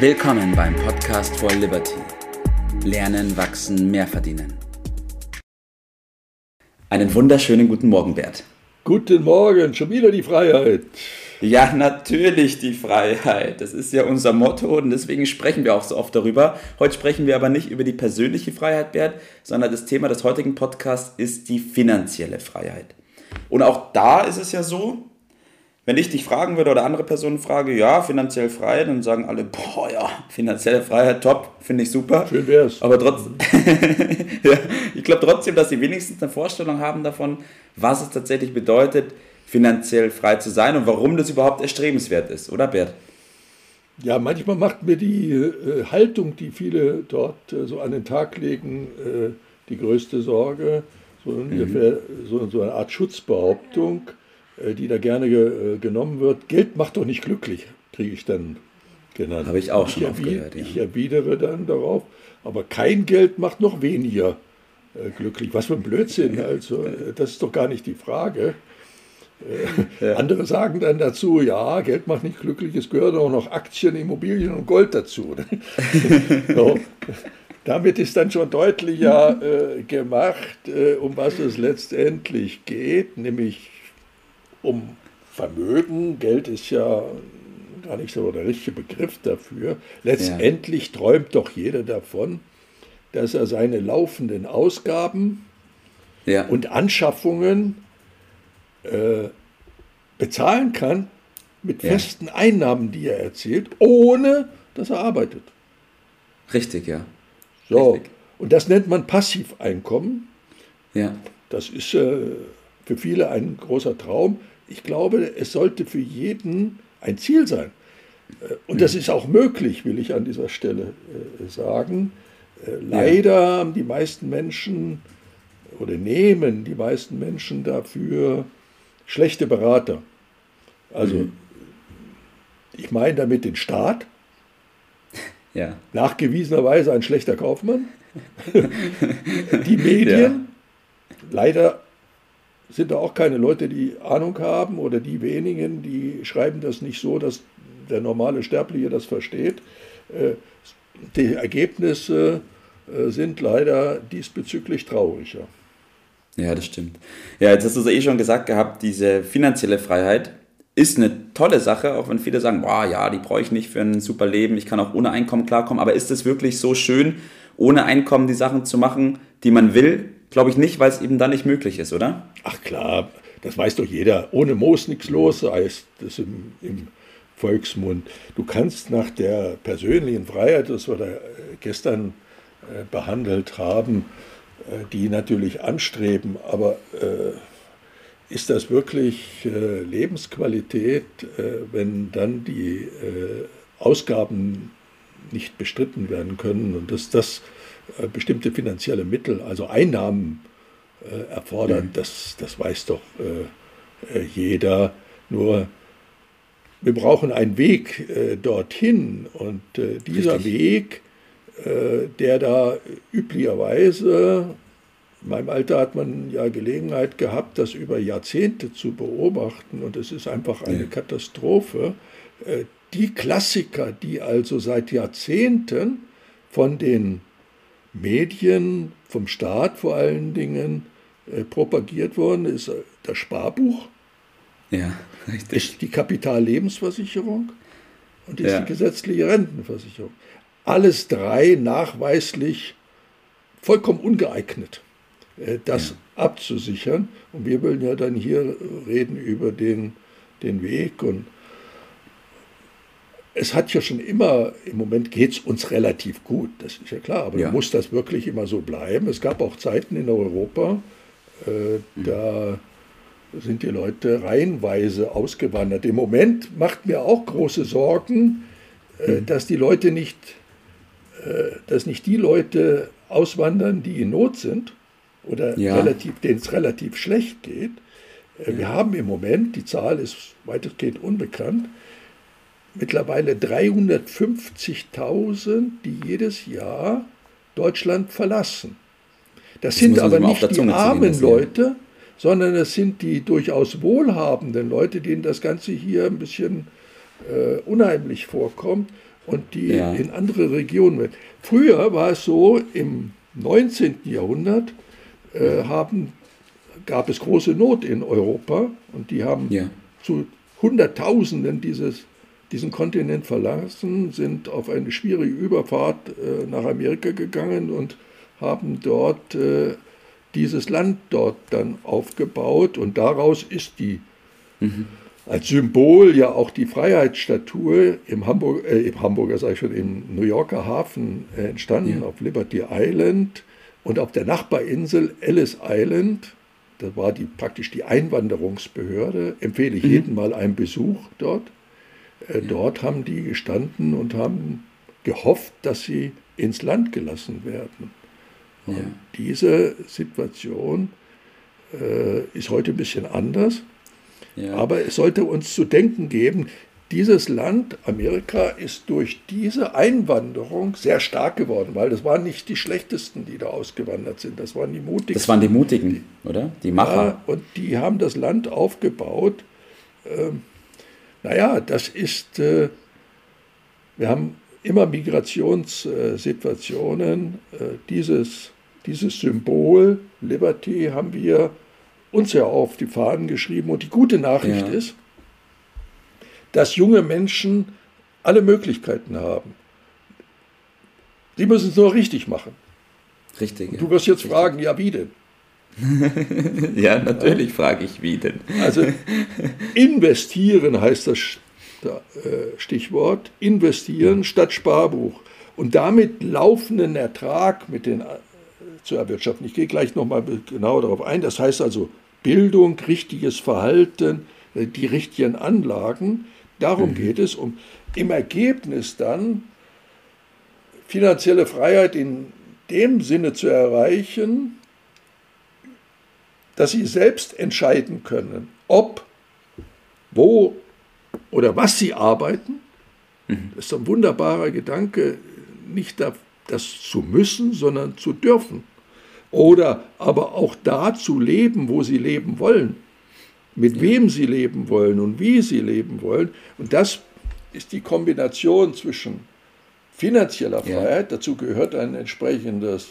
Willkommen beim Podcast for Liberty. Lernen, wachsen, mehr verdienen. Einen wunderschönen guten Morgen, Bert. Guten Morgen, schon wieder die Freiheit. Ja, natürlich die Freiheit. Das ist ja unser Motto und deswegen sprechen wir auch so oft darüber. Heute sprechen wir aber nicht über die persönliche Freiheit, Bert, sondern das Thema des heutigen Podcasts ist die finanzielle Freiheit. Und auch da ist es ja so, wenn ich dich fragen würde oder andere Personen frage, ja, finanziell frei, dann sagen alle, boah, ja, finanzielle Freiheit, top, finde ich super. Schön wär's. Aber trotzdem, ja, ich glaube trotzdem, dass sie wenigstens eine Vorstellung haben davon, was es tatsächlich bedeutet, finanziell frei zu sein und warum das überhaupt erstrebenswert ist, oder Bert? Ja, manchmal macht mir die äh, Haltung, die viele dort äh, so an den Tag legen, äh, die größte Sorge. So, mhm. ungefähr, so, so eine Art Schutzbehauptung die da gerne ge, äh, genommen wird. Geld macht doch nicht glücklich, kriege ich dann genannt. Habe ich auch schon ich gehört. Ja. Ich erwidere dann darauf, aber kein Geld macht noch weniger äh, glücklich. Was für ein Blödsinn. Also, das ist doch gar nicht die Frage. Ja. Andere sagen dann dazu, ja, Geld macht nicht glücklich, es gehören auch noch Aktien, Immobilien und Gold dazu. so. Damit ist dann schon deutlicher äh, gemacht, äh, um was es letztendlich geht, nämlich um Vermögen. Geld ist ja gar nicht so der richtige Begriff dafür. Letztendlich ja. träumt doch jeder davon, dass er seine laufenden Ausgaben ja. und Anschaffungen äh, bezahlen kann mit ja. festen Einnahmen, die er erzielt, ohne dass er arbeitet. Richtig, ja. So, Richtig. und das nennt man Passiveinkommen. Ja. Das ist äh, für viele ein großer Traum ich glaube, es sollte für jeden ein Ziel sein. Äh, und das ist auch möglich, will ich an dieser Stelle äh, sagen. Äh, leider haben die meisten Menschen oder nehmen die meisten Menschen dafür schlechte Berater. Also mhm. ich meine damit den Staat, ja. nachgewiesenerweise ein schlechter Kaufmann, die Medien, ja. leider sind da auch keine Leute, die Ahnung haben oder die wenigen, die schreiben das nicht so, dass der normale Sterbliche das versteht. Äh, die Ergebnisse äh, sind leider diesbezüglich trauriger. Ja, das stimmt. Ja, jetzt hast du es eh schon gesagt gehabt, diese finanzielle Freiheit ist eine tolle Sache, auch wenn viele sagen, boah, ja, die brauche ich nicht für ein super Leben, ich kann auch ohne Einkommen klarkommen, aber ist es wirklich so schön, ohne Einkommen die Sachen zu machen, die man will, Glaube ich nicht, weil es eben dann nicht möglich ist, oder? Ach klar, das weiß doch jeder. Ohne Moos nichts los, heißt das im, im Volksmund. Du kannst nach der persönlichen Freiheit, das wir da äh, gestern äh, behandelt haben, äh, die natürlich anstreben, aber äh, ist das wirklich äh, Lebensqualität, äh, wenn dann die Ausgaben nicht bestritten werden können und dass das bestimmte finanzielle Mittel, also Einnahmen äh, erfordert, mhm. das, das weiß doch äh, äh, jeder. Nur wir brauchen einen Weg äh, dorthin und äh, dieser Richtig. Weg, der da üblicherweise, in meinem Alter hat man ja Gelegenheit gehabt, das über Jahrzehnte zu beobachten und es ist einfach eine ja. Katastrophe. die Klassiker, die also seit Jahrzehnten von den Medien, vom Staat vor allen Dingen äh, propagiert worden ist äh, das Sparbuch, ja, richtig. ist die Kapitallebensversicherung und ja. die gesetzliche Rentenversicherung. Alles drei nachweislich vollkommen ungeeignet, äh, das ja. abzusichern. Und wir wollen ja dann hier reden über den, den Weg und es hat ja schon immer, im Moment geht es uns relativ gut, das ist ja klar, aber ja. muss das wirklich immer so bleiben? Es gab auch Zeiten in Europa, äh, mhm. da sind die Leute reihenweise ausgewandert. Im Moment macht mir auch große Sorgen, äh, mhm. dass die Leute nicht, äh, dass nicht die Leute auswandern, die in Not sind oder ja. denen es relativ schlecht geht. Äh. Wir haben im Moment, die Zahl ist weitestgehend unbekannt, mittlerweile 350.000, die jedes Jahr Deutschland verlassen. Das, das sind aber nicht die armen Leute, sondern es sind die durchaus wohlhabenden Leute, denen das Ganze hier ein bisschen äh, unheimlich vorkommt und die ja. in andere Regionen wird. Früher war es so, im 19. Jahrhundert äh, haben, gab es große Not in Europa und die haben ja. zu Hunderttausenden dieses, diesen Kontinent verlassen, sind auf eine schwierige Überfahrt äh, nach Amerika gegangen und haben dort äh, dieses Land dort dann aufgebaut und daraus ist die mhm. als Symbol ja auch die Freiheitsstatue im, Hamburg, äh, im Hamburger, sag ich schon, im New Yorker Hafen äh, entstanden, ja. auf Liberty Island und auf der Nachbarinsel Ellis Island. Das war die, praktisch die Einwanderungsbehörde. Empfehle ich mhm. jedem mal einen Besuch dort. Äh. Dort haben die gestanden und haben gehofft, dass sie ins Land gelassen werden. Ja. diese Situation äh, ist heute ein bisschen anders, ja. aber es sollte uns zu denken geben, dieses Land, Amerika, ist durch diese Einwanderung sehr stark geworden, weil das waren nicht die schlechtesten, die da ausgewandert sind, das waren die mutigen. Das waren die mutigen, oder? Die Macher. Ja, und die haben das Land aufgebaut. Ähm, naja, das ist, äh, wir haben immer Migrationssituationen. Äh, dieses dieses Symbol Liberty haben wir uns ja auf die Fahnen geschrieben. Und die gute Nachricht ja. ist, dass junge Menschen alle Möglichkeiten haben. Sie müssen es nur richtig machen. Richtig. Und du wirst jetzt richtig. fragen, ja, wie denn? ja, natürlich frage ich, wie denn? Also, investieren heißt das äh, Stichwort. Investieren statt Sparbuch. Und damit laufenden Ertrag mit den zu erwirtschaften. Ich gehe gleich nochmal genau darauf ein. Das heißt also Bildung, richtiges Verhalten, äh, die richtigen Anlagen. Darum mhm. geht es, um im Ergebnis dann finanzielle Freiheit in dem Sinne zu erreichen, dass sie selbst entscheiden können, ob, wo oder was sie arbeiten. Mhm. Das ist ein wunderbarer Gedanke, nicht das zu müssen, sondern zu dürfen oder aber auch da zu leben, wo sie leben wollen, mit wem sie leben wollen und wie sie leben wollen. Und das ist die Kombination zwischen finanzieller Freiheit, ja. dazu gehört ein entsprechendes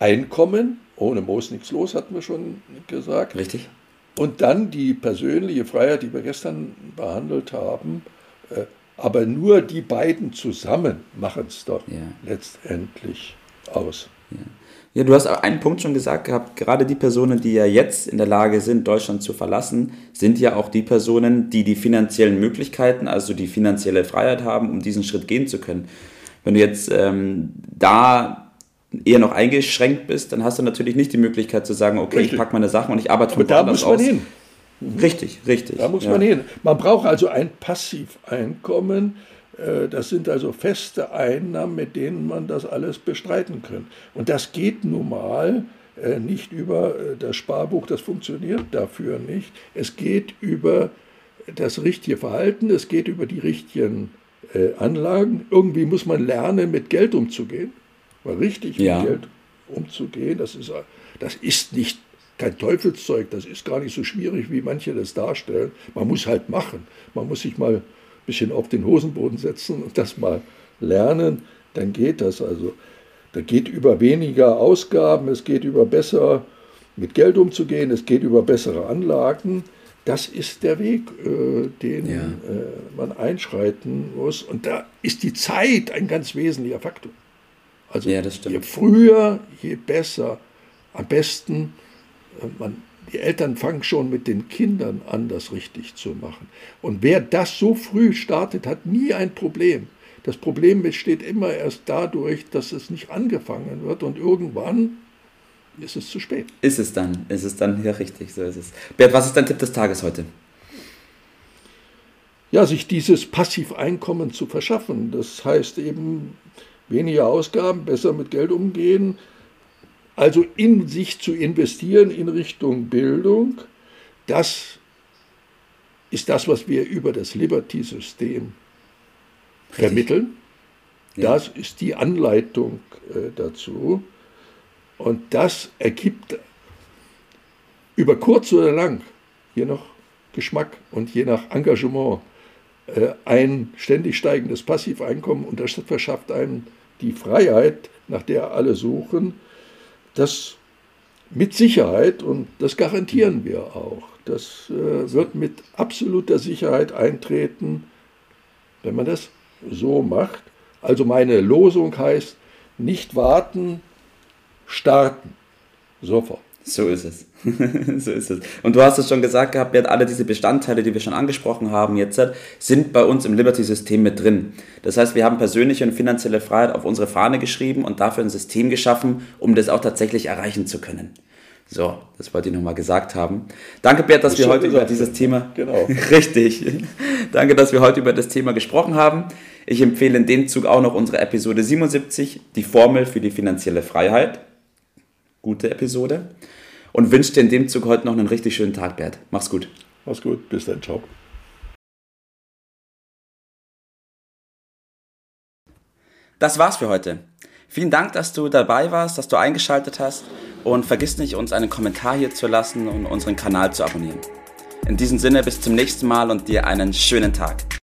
Einkommen, ohne Moos nichts los, hatten wir schon gesagt. Richtig. Und dann die persönliche Freiheit, die wir gestern behandelt haben. Äh, aber nur die beiden zusammen machen es doch ja. letztendlich aus. Ja. Ja, du hast einen Punkt schon gesagt gehabt, gerade die Personen, die ja jetzt in der Lage sind, Deutschland zu verlassen, sind ja auch die Personen, die die finanziellen Möglichkeiten, also die finanzielle Freiheit haben, um diesen Schritt gehen zu können. Wenn du jetzt ähm, da eher noch eingeschränkt bist, dann hast du natürlich nicht die Möglichkeit zu sagen, okay, richtig. ich packe meine Sachen und ich arbeite von da muss man aus. hin. Mhm. Richtig, richtig. Da muss ja. man hin. Man braucht also ein Passiveinkommen, äh, das sind also feste Einnahmen, mit denen man das alles bestreiten kann. Und das geht nun mal äh, nicht über äh, das Sparbuch, das funktioniert dafür nicht. Es geht über das richtige Verhalten, es geht über die richtigen Anlagen. Irgendwie muss man lernen, mit Geld umzugehen, mal richtig ja. mit Geld umzugehen. Das ist, das ist nicht kein Teufelszeug, das ist gar nicht so schwierig, wie manche das darstellen. Man muss halt machen. Man muss sich mal bisschen auf den Hosenboden setzen und das mal lernen, dann geht das. Also, da geht über weniger Ausgaben, es geht über besser mit Geld umzugehen, es geht über bessere Anlagen. Das ist der Weg, äh, den ja. äh, man einschreiten muss. Und da ist die Zeit ein ganz wesentlicher Faktor. Also ja, je früher, je besser. Am besten, äh, man die Eltern fangen schon mit den Kindern an, das richtig zu machen. Und wer das so früh startet, hat nie ein Problem. Das Problem besteht immer erst dadurch, dass es nicht angefangen wird und irgendwann ist es zu spät. Ist es dann, ist es dann, ja richtig, so ist es. Bert, was ist dein Tipp des Tages heute? Ja, sich dieses Passiveinkommen zu verschaffen. Das heißt eben weniger Ausgaben, besser mit Geld umgehen, also in sich zu investieren in Richtung Bildung, das ist das, was wir über das Liberty-System vermitteln. Ja. Das ist die Anleitung äh, dazu. Und das ergibt über kurz oder lang, je nach Geschmack und je nach Engagement, ein ständig steigendes Passiveinkommen und das verschafft einem die Freiheit, nach der alle suchen. Das mit Sicherheit und das garantieren wir auch. Das äh, wird mit absoluter Sicherheit eintreten, wenn man das so macht. Also meine Losung heißt, nicht warten, starten. Sofort. So ist es. so ist es. Und du hast es schon gesagt gehabt, Bert, alle diese Bestandteile, die wir schon angesprochen haben jetzt, sind bei uns im Liberty-System mit drin. Das heißt, wir haben persönliche und finanzielle Freiheit auf unsere Fahne geschrieben und dafür ein System geschaffen, um das auch tatsächlich erreichen zu können. So, das wollte ich nochmal gesagt haben. Danke, Bert, dass das wir heute über dieses Thema. Genau. Richtig. Danke, dass wir heute über das Thema gesprochen haben. Ich empfehle in dem Zug auch noch unsere Episode 77, die Formel für die finanzielle Freiheit. Gute Episode. Und wünsche dir in dem Zug heute noch einen richtig schönen Tag, Bert. Mach's gut. Mach's gut. Bis dann. Ciao. Das war's für heute. Vielen Dank, dass du dabei warst, dass du eingeschaltet hast und vergiss nicht, uns einen Kommentar hier zu lassen und unseren Kanal zu abonnieren. In diesem Sinne bis zum nächsten Mal und dir einen schönen Tag.